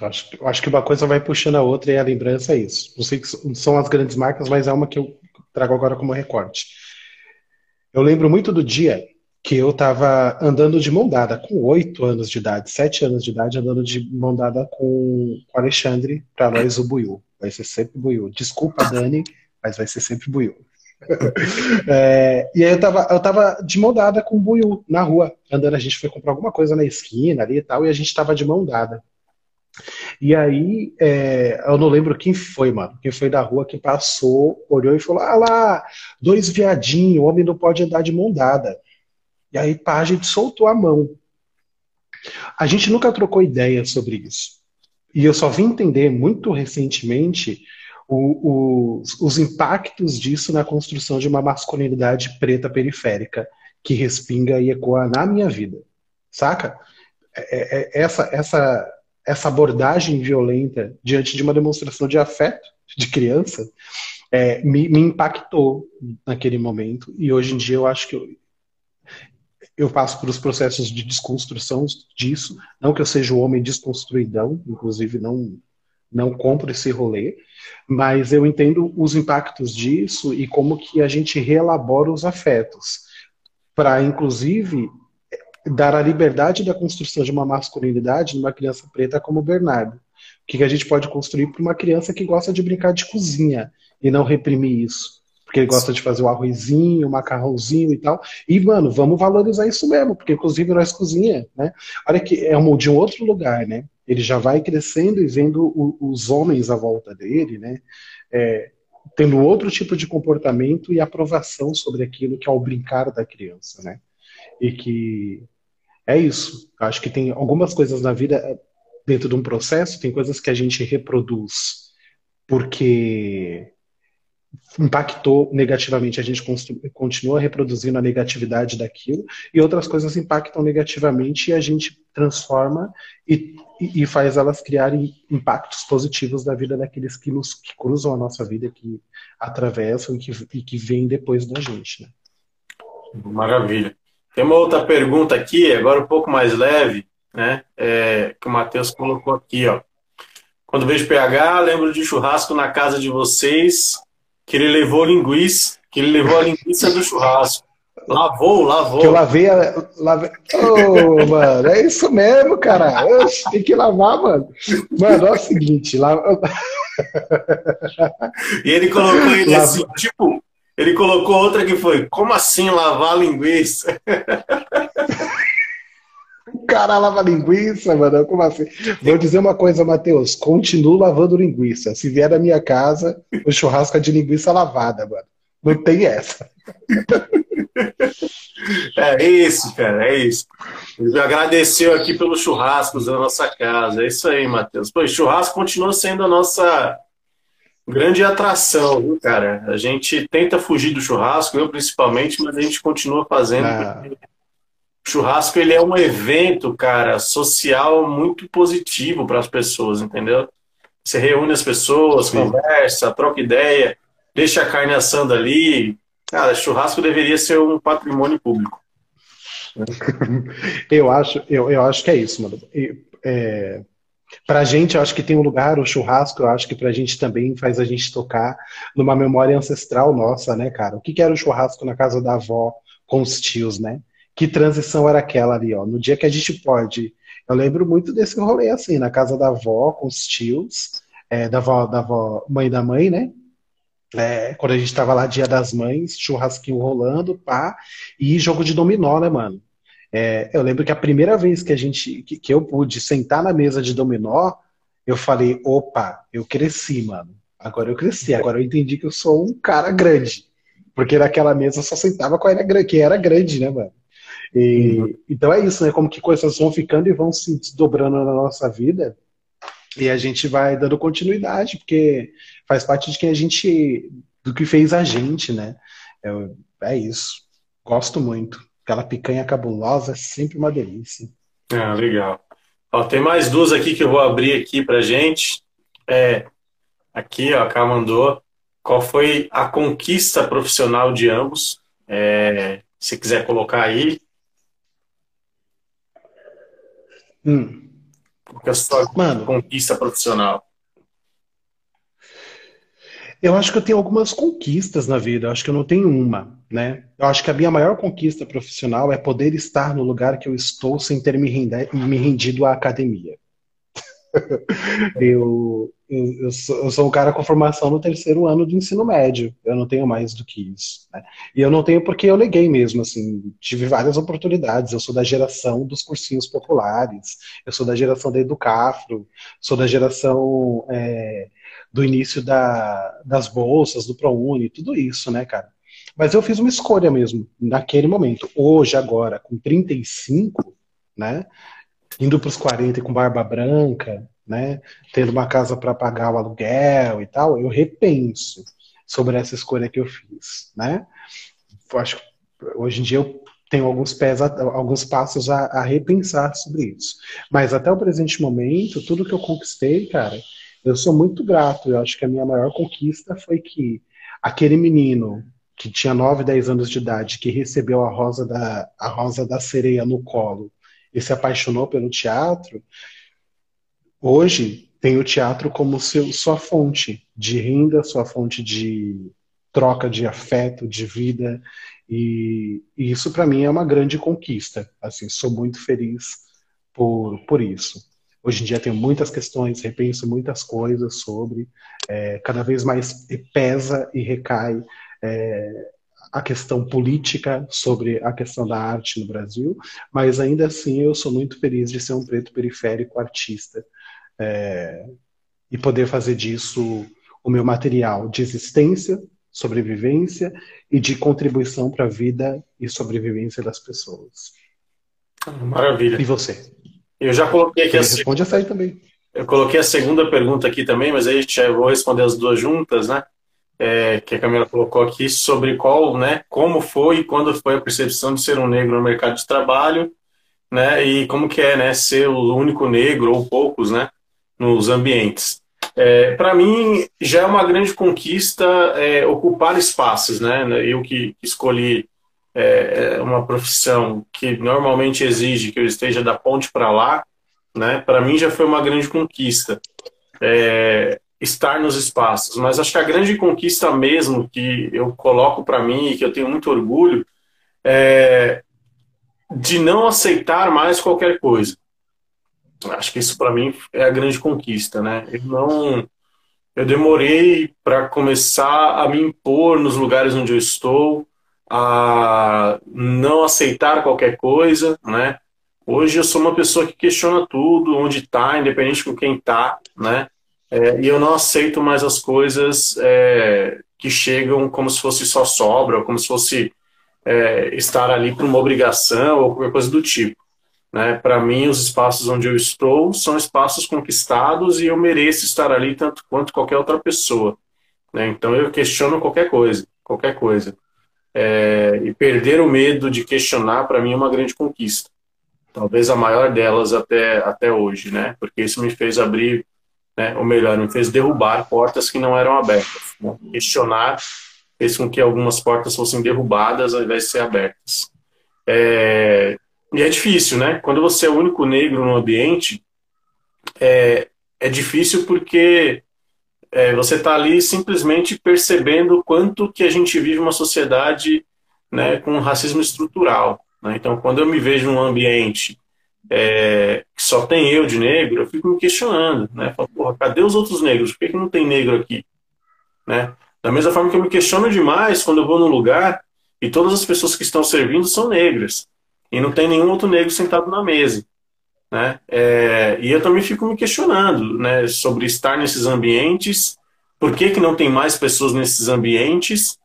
Acho, acho que uma coisa vai puxando a outra e a lembrança é isso. Não sei que são as grandes marcas, mas é uma que eu trago agora como recorte. Eu lembro muito do dia que eu estava andando de mão dada, com oito anos de idade, sete anos de idade, andando de mão dada com o Alexandre para nós o Buiu. Vai ser sempre Buiu. Desculpa, Dani, mas vai ser sempre Buiu. é, e aí eu tava, eu tava de mão dada com o Buiu na rua, andando. A gente foi comprar alguma coisa na esquina ali e tal, e a gente tava de mão dada. E aí, é, eu não lembro quem foi, mano. Quem foi da rua que passou, olhou e falou: Ah lá, dois viadinhos, homem não pode andar de mão dada. E aí, pá, a gente soltou a mão. A gente nunca trocou ideia sobre isso. E eu só vim entender muito recentemente o, o, os impactos disso na construção de uma masculinidade preta periférica que respinga e ecoa na minha vida. Saca? É, é, essa, essa, essa abordagem violenta diante de uma demonstração de afeto de criança é, me, me, impactou naquele momento. E hoje em dia eu acho que eu, eu passo os processos de desconstrução disso, não que eu seja o homem desconstruidão, inclusive não não compro esse rolê, mas eu entendo os impactos disso e como que a gente reelabora os afetos. Para inclusive dar a liberdade da construção de uma masculinidade numa criança preta como o Bernardo. O que, a gente pode construir para uma criança que gosta de brincar de cozinha e não reprimir isso? Porque ele gosta de fazer o arrozinho, o macarrãozinho e tal. E, mano, vamos valorizar isso mesmo, porque inclusive nós cozinha, né? Olha que é um, de um outro lugar, né? Ele já vai crescendo e vendo o, os homens à volta dele, né? É, tendo outro tipo de comportamento e aprovação sobre aquilo que é o brincar da criança, né? E que é isso. Acho que tem algumas coisas na vida, eh, dentro de um processo, tem coisas que a gente reproduz porque impactou negativamente, a gente continua reproduzindo a negatividade daquilo, e outras coisas impactam negativamente e a gente transforma e, e faz elas criarem impactos positivos na vida daqueles que, nos, que cruzam a nossa vida, que atravessam e que, e que vêm depois da gente. Né? Maravilha. Tem uma outra pergunta aqui, agora um pouco mais leve, né? É, que o Matheus colocou aqui, ó. Quando vejo PH, lembro de churrasco na casa de vocês, que ele levou linguiça, que ele levou a linguiça do churrasco. Lavou, lavou. Que eu lavei a. Lavei... Oh, mano, é isso mesmo, cara. Oxe, tem que lavar, mano. Mano, é o seguinte, lava... E ele colocou ele Lava... assim, tipo, ele colocou outra que foi: Como assim lavar linguiça? O cara lava linguiça, mano. Como assim? Vou dizer uma coisa, Matheus. Continuo lavando linguiça. Se vier da minha casa, o churrasco é de linguiça lavada, mano. Não tem essa. É isso, cara, é isso. Ele agradeceu aqui pelos churrascos da nossa casa. É isso aí, Matheus. Pô, churrasco continua sendo a nossa grande atração, viu, cara? A gente tenta fugir do churrasco, eu principalmente, mas a gente continua fazendo. Ah. O churrasco ele é um evento, cara, social muito positivo para as pessoas, entendeu? Você reúne as pessoas, Sim. conversa, troca ideia, deixa a carne assando ali, Cara, churrasco deveria ser um patrimônio público. eu, acho, eu, eu acho que é isso, mano. É, pra gente, eu acho que tem um lugar, o churrasco, eu acho que pra gente também faz a gente tocar numa memória ancestral nossa, né, cara? O que, que era o churrasco na casa da avó com os tios, né? Que transição era aquela ali, ó? No dia que a gente pode. Eu lembro muito desse rolê assim, na casa da avó com os tios, é, da avó, da avó, mãe da mãe, né? É, quando a gente tava lá, Dia das Mães, churrasquinho rolando, pá, e jogo de dominó, né, mano? É, eu lembro que a primeira vez que a gente, que, que, eu pude sentar na mesa de dominó, eu falei, opa, eu cresci, mano. Agora eu cresci, agora eu entendi que eu sou um cara grande. Porque naquela mesa eu só sentava com era, quem era grande, né, mano? E, uhum. Então é isso, né? Como que coisas vão ficando e vão se desdobrando na nossa vida. E a gente vai dando continuidade, porque faz parte de quem a gente. do que fez a gente, né? É, é isso. Gosto muito. Aquela picanha cabulosa é sempre uma delícia. Ah, legal. Ó, tem mais duas aqui que eu vou abrir aqui pra gente. É, aqui, ó, a mandou. Qual foi a conquista profissional de ambos? É, se quiser colocar aí. Hum. Qual é a sua Mano, conquista profissional? Eu acho que eu tenho algumas conquistas na vida, eu acho que eu não tenho uma, né? Eu acho que a minha maior conquista profissional é poder estar no lugar que eu estou sem ter me, render, me rendido à academia. eu, eu, sou, eu, sou, um cara com formação no terceiro ano de ensino médio. Eu não tenho mais do que isso. Né? E eu não tenho porque eu leguei mesmo. Assim, tive várias oportunidades. Eu sou da geração dos cursinhos populares. Eu sou da geração da Educafro. Sou da geração é, do início da, das bolsas, do ProUni, tudo isso, né, cara? Mas eu fiz uma escolha mesmo, naquele momento. Hoje, agora, com 35, né? Indo para os 40 com barba branca, né? Tendo uma casa para pagar o aluguel e tal, eu repenso sobre essa escolha que eu fiz, né? Eu acho hoje em dia eu tenho alguns pés, alguns passos a, a repensar sobre isso. Mas até o presente momento, tudo que eu conquistei, cara, eu sou muito grato. Eu acho que a minha maior conquista foi que aquele menino que tinha 9, 10 anos de idade, que recebeu a rosa da, a rosa da sereia no colo e se apaixonou pelo teatro, hoje tem o teatro como seu, sua fonte de renda, sua fonte de troca de afeto, de vida, e, e isso para mim é uma grande conquista. Assim, sou muito feliz por, por isso. Hoje em dia tenho muitas questões, repenso muitas coisas sobre, é, cada vez mais pesa e recai é, a questão política sobre a questão da arte no Brasil, mas ainda assim eu sou muito feliz de ser um preto periférico artista é, e poder fazer disso o meu material de existência, sobrevivência e de contribuição para a vida e sobrevivência das pessoas. Maravilha. E você? Eu já coloquei aqui Ele a responde essa aí também. Eu coloquei a segunda pergunta aqui também, mas aí já vou responder as duas juntas, né? É, que a Camila colocou aqui sobre qual, né, como foi e quando foi a percepção de ser um negro no mercado de trabalho, né, e como que é, né, ser o único negro ou poucos, né, nos ambientes. É, Para mim já é uma grande conquista é, ocupar espaços, né? Eu que escolhi é, é, uma profissão que normalmente exige que eu esteja da ponte para lá, né? Para mim já foi uma grande conquista é, estar nos espaços. Mas acho que a grande conquista mesmo que eu coloco para mim e que eu tenho muito orgulho é de não aceitar mais qualquer coisa. Acho que isso para mim é a grande conquista, né? Eu não eu demorei para começar a me impor nos lugares onde eu estou, a não aceitar qualquer coisa, né? Hoje eu sou uma pessoa que questiona tudo, onde está, independente com quem está, né? É, e eu não aceito mais as coisas é, que chegam como se fosse só sobra, ou como se fosse é, estar ali por uma obrigação ou qualquer coisa do tipo. Né? Para mim, os espaços onde eu estou são espaços conquistados e eu mereço estar ali tanto quanto qualquer outra pessoa. Né? Então eu questiono qualquer coisa, qualquer coisa. É, e perder o medo de questionar, para mim, é uma grande conquista. Talvez a maior delas até, até hoje, né? Porque isso me fez abrir, né? ou melhor, me fez derrubar portas que não eram abertas. Né? Questionar fez com que algumas portas fossem derrubadas ao invés de ser abertas. É, e é difícil, né? Quando você é o único negro no ambiente, é, é difícil porque é, você está ali simplesmente percebendo quanto que a gente vive uma sociedade né, com racismo estrutural. Né? Então, quando eu me vejo num ambiente é, que só tem eu de negro, eu fico me questionando. Né? Falo, porra, cadê os outros negros? Por que, que não tem negro aqui? Né? Da mesma forma que eu me questiono demais quando eu vou num lugar e todas as pessoas que estão servindo são negras e não tem nenhum outro negro sentado na mesa. Né? É, e eu também fico me questionando né, sobre estar nesses ambientes, por que, que não tem mais pessoas nesses ambientes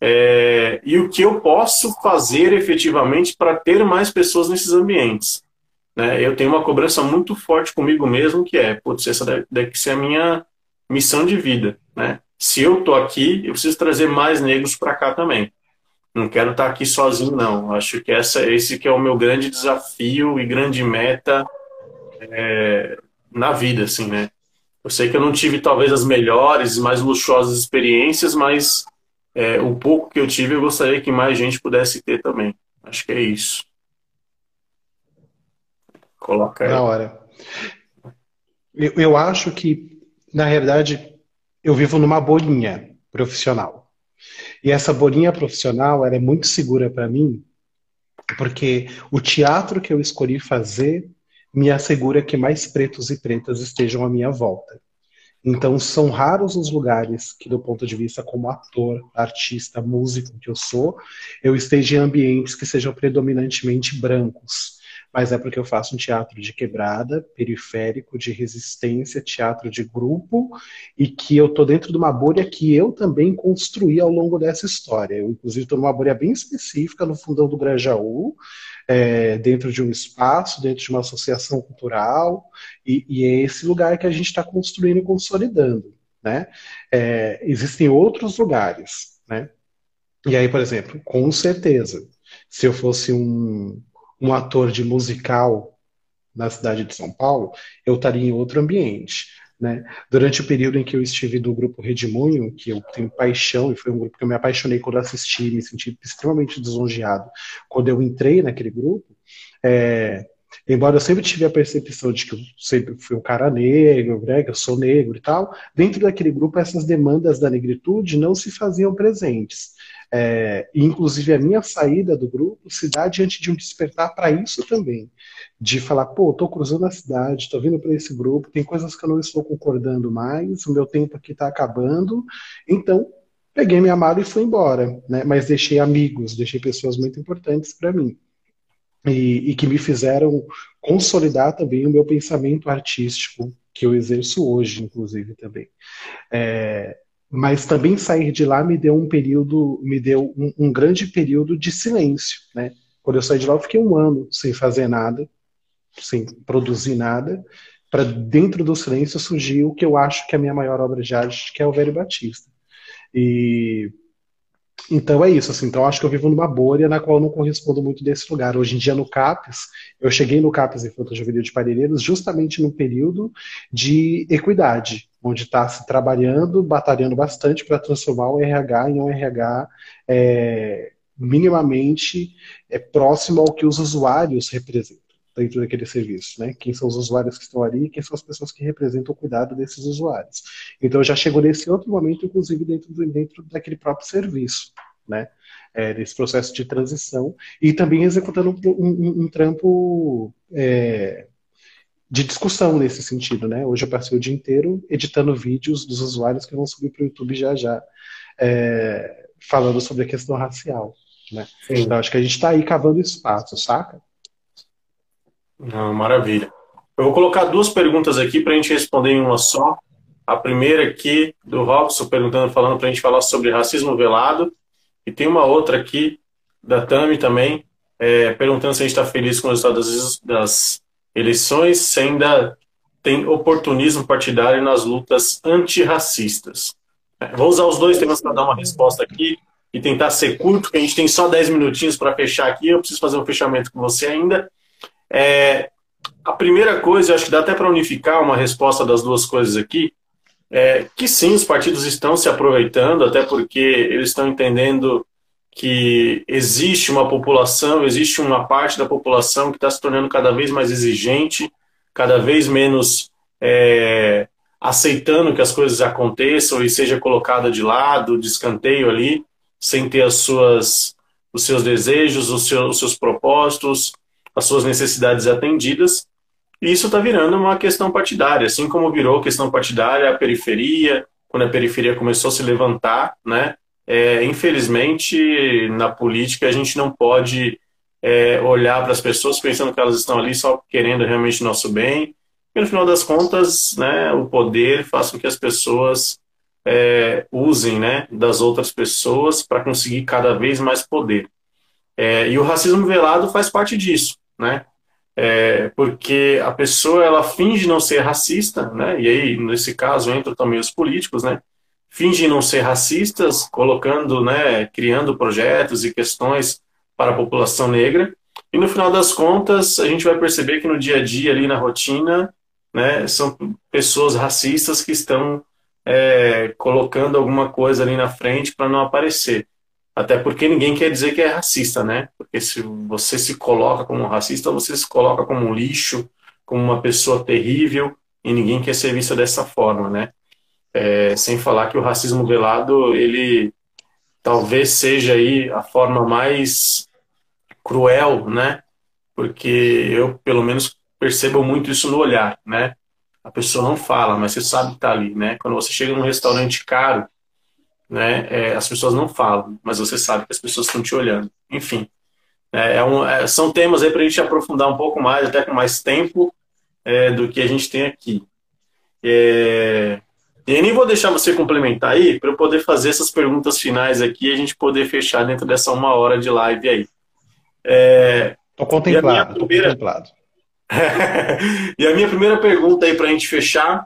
é, e o que eu posso fazer efetivamente para ter mais pessoas nesses ambientes. Né? Eu tenho uma cobrança muito forte comigo mesmo, que é, putz, essa deve, deve ser a minha missão de vida. Né? Se eu estou aqui, eu preciso trazer mais negros para cá também não quero estar aqui sozinho, não. Acho que essa, esse que é o meu grande desafio e grande meta é, na vida, assim, né? Eu sei que eu não tive talvez as melhores, mais luxuosas experiências, mas é, o pouco que eu tive eu gostaria que mais gente pudesse ter também. Acho que é isso. Coloca aí. Na hora. Eu, eu acho que, na realidade, eu vivo numa bolinha profissional. E essa bolinha profissional ela é muito segura para mim, porque o teatro que eu escolhi fazer me assegura que mais pretos e pretas estejam à minha volta. Então, são raros os lugares que, do ponto de vista como ator, artista, músico que eu sou, eu esteja em ambientes que sejam predominantemente brancos mas é porque eu faço um teatro de quebrada, periférico, de resistência, teatro de grupo, e que eu estou dentro de uma bolha que eu também construí ao longo dessa história. Eu, inclusive, estou numa bolha bem específica no fundão do Grajaú, é, dentro de um espaço, dentro de uma associação cultural, e, e é esse lugar que a gente está construindo e consolidando. Né? É, existem outros lugares, né? E aí, por exemplo, com certeza, se eu fosse um, um ator de musical na cidade de São Paulo, eu estaria em outro ambiente. Né? Durante o período em que eu estive do grupo Redemoinho, que eu tenho paixão, e foi um grupo que eu me apaixonei quando assisti, me senti extremamente lisonjeado quando eu entrei naquele grupo, é, embora eu sempre tive a percepção de que eu sempre fui um cara negro, né, que eu sou negro e tal, dentro daquele grupo essas demandas da negritude não se faziam presentes. É, inclusive a minha saída do grupo se dá diante de um despertar para isso também. De falar, pô, estou cruzando a cidade, estou vindo para esse grupo, tem coisas que eu não estou concordando mais, o meu tempo aqui está acabando, então peguei minha mala e fui embora, né? Mas deixei amigos, deixei pessoas muito importantes para mim. E, e, que me fizeram consolidar também o meu pensamento artístico que eu exerço hoje, inclusive também. É, mas também sair de lá me deu um período, me deu um, um, grande período de silêncio, né? Quando eu saí de lá, eu fiquei um ano sem fazer nada, sem produzir nada, para dentro do silêncio surgir o que eu acho que é a minha maior obra de arte, que é o Velho Batista. E então é isso, assim, então acho que eu vivo numa bolha na qual eu não correspondo muito desse lugar. Hoje em dia no CAPES, eu cheguei no CAPES Infanto Juvenil de Parelheiros justamente no período de equidade, onde está se trabalhando, batalhando bastante para transformar o RH em um RH é, minimamente é, próximo ao que os usuários representam dentro daquele serviço, né? Quem são os usuários que estão ali, quem são as pessoas que representam o cuidado desses usuários. Então já chegou nesse outro momento, inclusive dentro, do, dentro daquele próprio serviço, né? É, nesse processo de transição e também executando um, um, um trampo é, de discussão nesse sentido, né? Hoje eu passei o dia inteiro editando vídeos dos usuários que vão subir para o YouTube já já, é, falando sobre a questão racial, né? Então acho que a gente está aí cavando espaço, saca? Não, maravilha. Eu vou colocar duas perguntas aqui para a gente responder em uma só. A primeira aqui do Robson perguntando, falando para a gente falar sobre racismo velado. E tem uma outra aqui da Tami também, é, perguntando se a gente está feliz com o resultado das, das eleições, se ainda tem oportunismo partidário nas lutas antirracistas. É, vou usar os dois temas para dar uma resposta aqui e tentar ser curto, porque a gente tem só 10 minutinhos para fechar aqui. Eu preciso fazer um fechamento com você ainda. É, a primeira coisa, acho que dá até para unificar uma resposta das duas coisas aqui, é que sim, os partidos estão se aproveitando, até porque eles estão entendendo que existe uma população, existe uma parte da população que está se tornando cada vez mais exigente, cada vez menos é, aceitando que as coisas aconteçam e seja colocada de lado, de escanteio ali, sem ter as suas, os seus desejos, os seus, os seus propósitos, as suas necessidades atendidas. E isso está virando uma questão partidária, assim como virou questão partidária a periferia, quando a periferia começou a se levantar, né? É, infelizmente, na política, a gente não pode é, olhar para as pessoas pensando que elas estão ali só querendo realmente nosso bem. E no final das contas, né, o poder faz com que as pessoas é, usem né, das outras pessoas para conseguir cada vez mais poder. É, e o racismo velado faz parte disso, né? É, porque a pessoa ela finge não ser racista, né? E aí nesse caso entram também os políticos, né? Fingem não ser racistas, colocando, né, criando projetos e questões para a população negra. E no final das contas, a gente vai perceber que no dia a dia ali na rotina, né, são pessoas racistas que estão é, colocando alguma coisa ali na frente para não aparecer. Até porque ninguém quer dizer que é racista, né? Porque se você se coloca como racista, você se coloca como um lixo, como uma pessoa terrível, e ninguém quer ser visto dessa forma, né? É, sem falar que o racismo velado, ele talvez seja aí a forma mais cruel, né? Porque eu, pelo menos, percebo muito isso no olhar, né? A pessoa não fala, mas você sabe que está ali, né? Quando você chega num restaurante caro, né? É, as pessoas não falam, mas você sabe que as pessoas estão te olhando. Enfim, é, é um, é, são temas aí para a gente aprofundar um pouco mais, até com mais tempo é, do que a gente tem aqui. É, e nem vou deixar você complementar aí para eu poder fazer essas perguntas finais aqui e a gente poder fechar dentro dessa uma hora de live aí. É, tô contemplado, primeira... tô contemplado. e a minha primeira pergunta aí para a gente fechar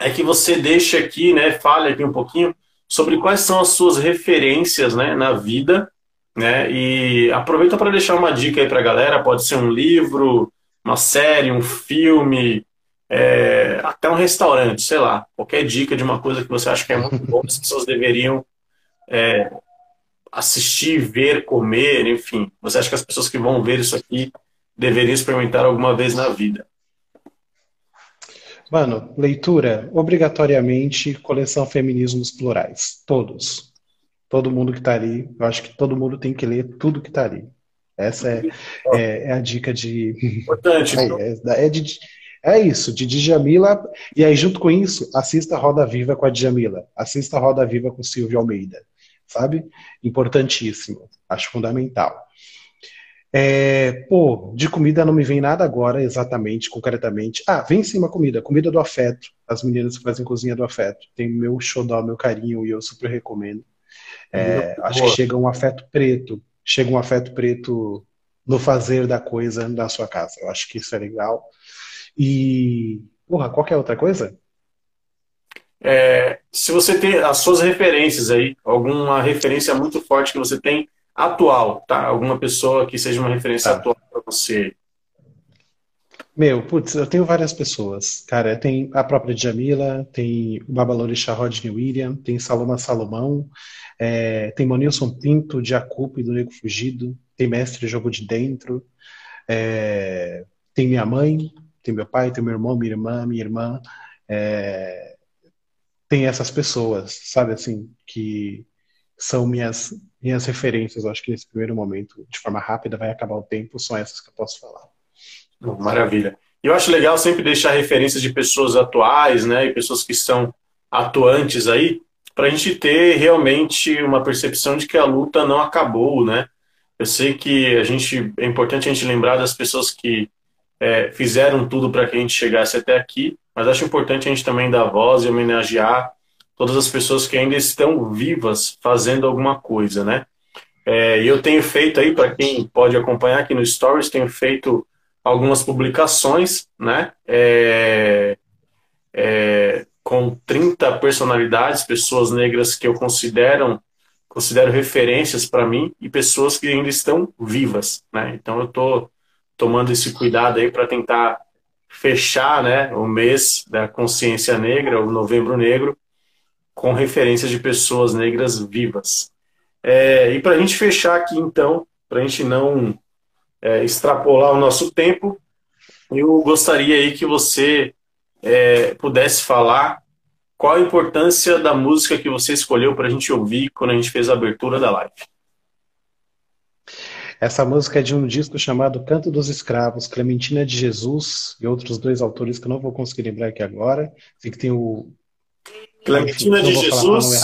é que você deixe aqui, né, fale aqui um pouquinho sobre quais são as suas referências, né, na vida, né, e aproveita para deixar uma dica aí para a galera, pode ser um livro, uma série, um filme, é, até um restaurante, sei lá, qualquer dica de uma coisa que você acha que é muito bom, as pessoas deveriam é, assistir, ver, comer, enfim. Você acha que as pessoas que vão ver isso aqui deveriam experimentar alguma vez na vida? Mano, leitura, obrigatoriamente, coleção Feminismos Plurais. Todos. Todo mundo que está ali, eu acho que todo mundo tem que ler tudo que está ali. Essa é, é, é, a dica de. Importante. É, é, é, de, é isso, de Djamila. E aí, junto com isso, assista Roda Viva com a Djamila. Assista Roda Viva com Silvio Almeida sabe? Importantíssimo, acho fundamental. É, pô, de comida não me vem nada agora, exatamente, concretamente. Ah, vem sim uma comida, comida do afeto. As meninas que fazem cozinha do afeto. Tem meu xodó, meu carinho, e eu super recomendo. É, acho que chega um afeto preto, chega um afeto preto no fazer da coisa da sua casa. Eu acho que isso é legal. E, porra, qualquer outra coisa? É, se você tem as suas referências aí, alguma referência muito forte que você tem atual, tá? Alguma pessoa que seja uma referência tá. atual para você. Meu, putz, eu tenho várias pessoas. Cara, tem a própria Djamila, tem o Babalorixá Rodney William, tem Saloma Salomão, é, tem Monilson Pinto, de Acupa e do Nego Fugido, tem Mestre Jogo de Dentro, é, tem minha mãe, tem meu pai, tem meu irmão, minha irmã, minha irmã, é, tem essas pessoas, sabe assim, que são minhas minhas referências. Acho que nesse primeiro momento, de forma rápida, vai acabar o tempo, são essas que eu posso falar. Maravilha. Eu acho legal sempre deixar referências de pessoas atuais, né, e pessoas que estão atuantes aí, para a gente ter realmente uma percepção de que a luta não acabou, né? Eu sei que a gente é importante a gente lembrar das pessoas que é, fizeram tudo para que a gente chegasse até aqui, mas acho importante a gente também dar voz e homenagear todas as pessoas que ainda estão vivas fazendo alguma coisa, né? É, eu tenho feito aí, para quem pode acompanhar aqui no Stories, tenho feito algumas publicações, né? É, é, com 30 personalidades, pessoas negras que eu considero, considero referências para mim e pessoas que ainda estão vivas, né? Então eu estou tomando esse cuidado aí para tentar fechar, né, o mês da consciência negra, o Novembro Negro, com referências de pessoas negras vivas. É, e para a gente fechar aqui, então, para a gente não é, extrapolar o nosso tempo, eu gostaria aí que você é, pudesse falar qual a importância da música que você escolheu para a gente ouvir quando a gente fez a abertura da live. Essa música é de um disco chamado Canto dos Escravos, Clementina de Jesus e outros dois autores que eu não vou conseguir lembrar aqui agora. Sei que tem o. Clementina de Jesus,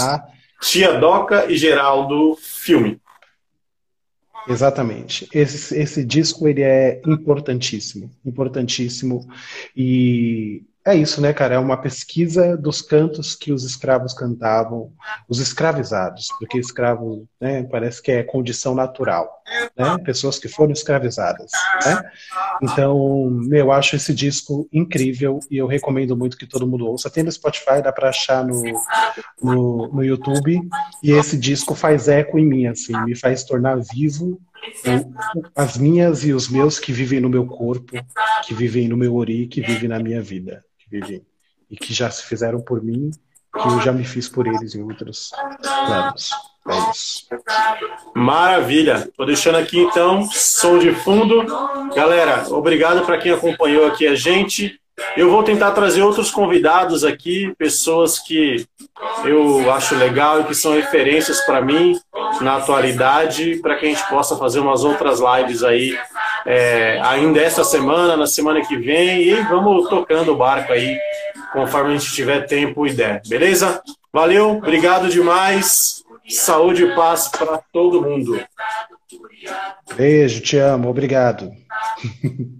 Tia Doca e Geraldo Filme. Exatamente. Esse, esse disco ele é importantíssimo, importantíssimo e é isso, né, cara? É uma pesquisa dos cantos que os escravos cantavam, os escravizados, porque escravo, né, parece que é condição natural, né? Pessoas que foram escravizadas, né? Então, eu acho esse disco incrível e eu recomendo muito que todo mundo ouça. Tem no Spotify, dá para achar no, no, no YouTube. E esse disco faz eco em mim, assim, me faz tornar vivo as minhas e os meus que vivem no meu corpo, que vivem no meu ori, que vivem na minha vida vivi e que já se fizeram por mim, que eu já me fiz por eles em outros planos. É. Maravilha. Tô deixando aqui então som de fundo. Galera, obrigado para quem acompanhou aqui a gente. Eu vou tentar trazer outros convidados aqui, pessoas que eu acho legal e que são referências para mim na atualidade, para que a gente possa fazer umas outras lives aí é, ainda essa semana, na semana que vem, e vamos tocando o barco aí, conforme a gente tiver tempo e der. Beleza? Valeu, obrigado demais. Saúde e paz para todo mundo. Beijo, te amo, obrigado.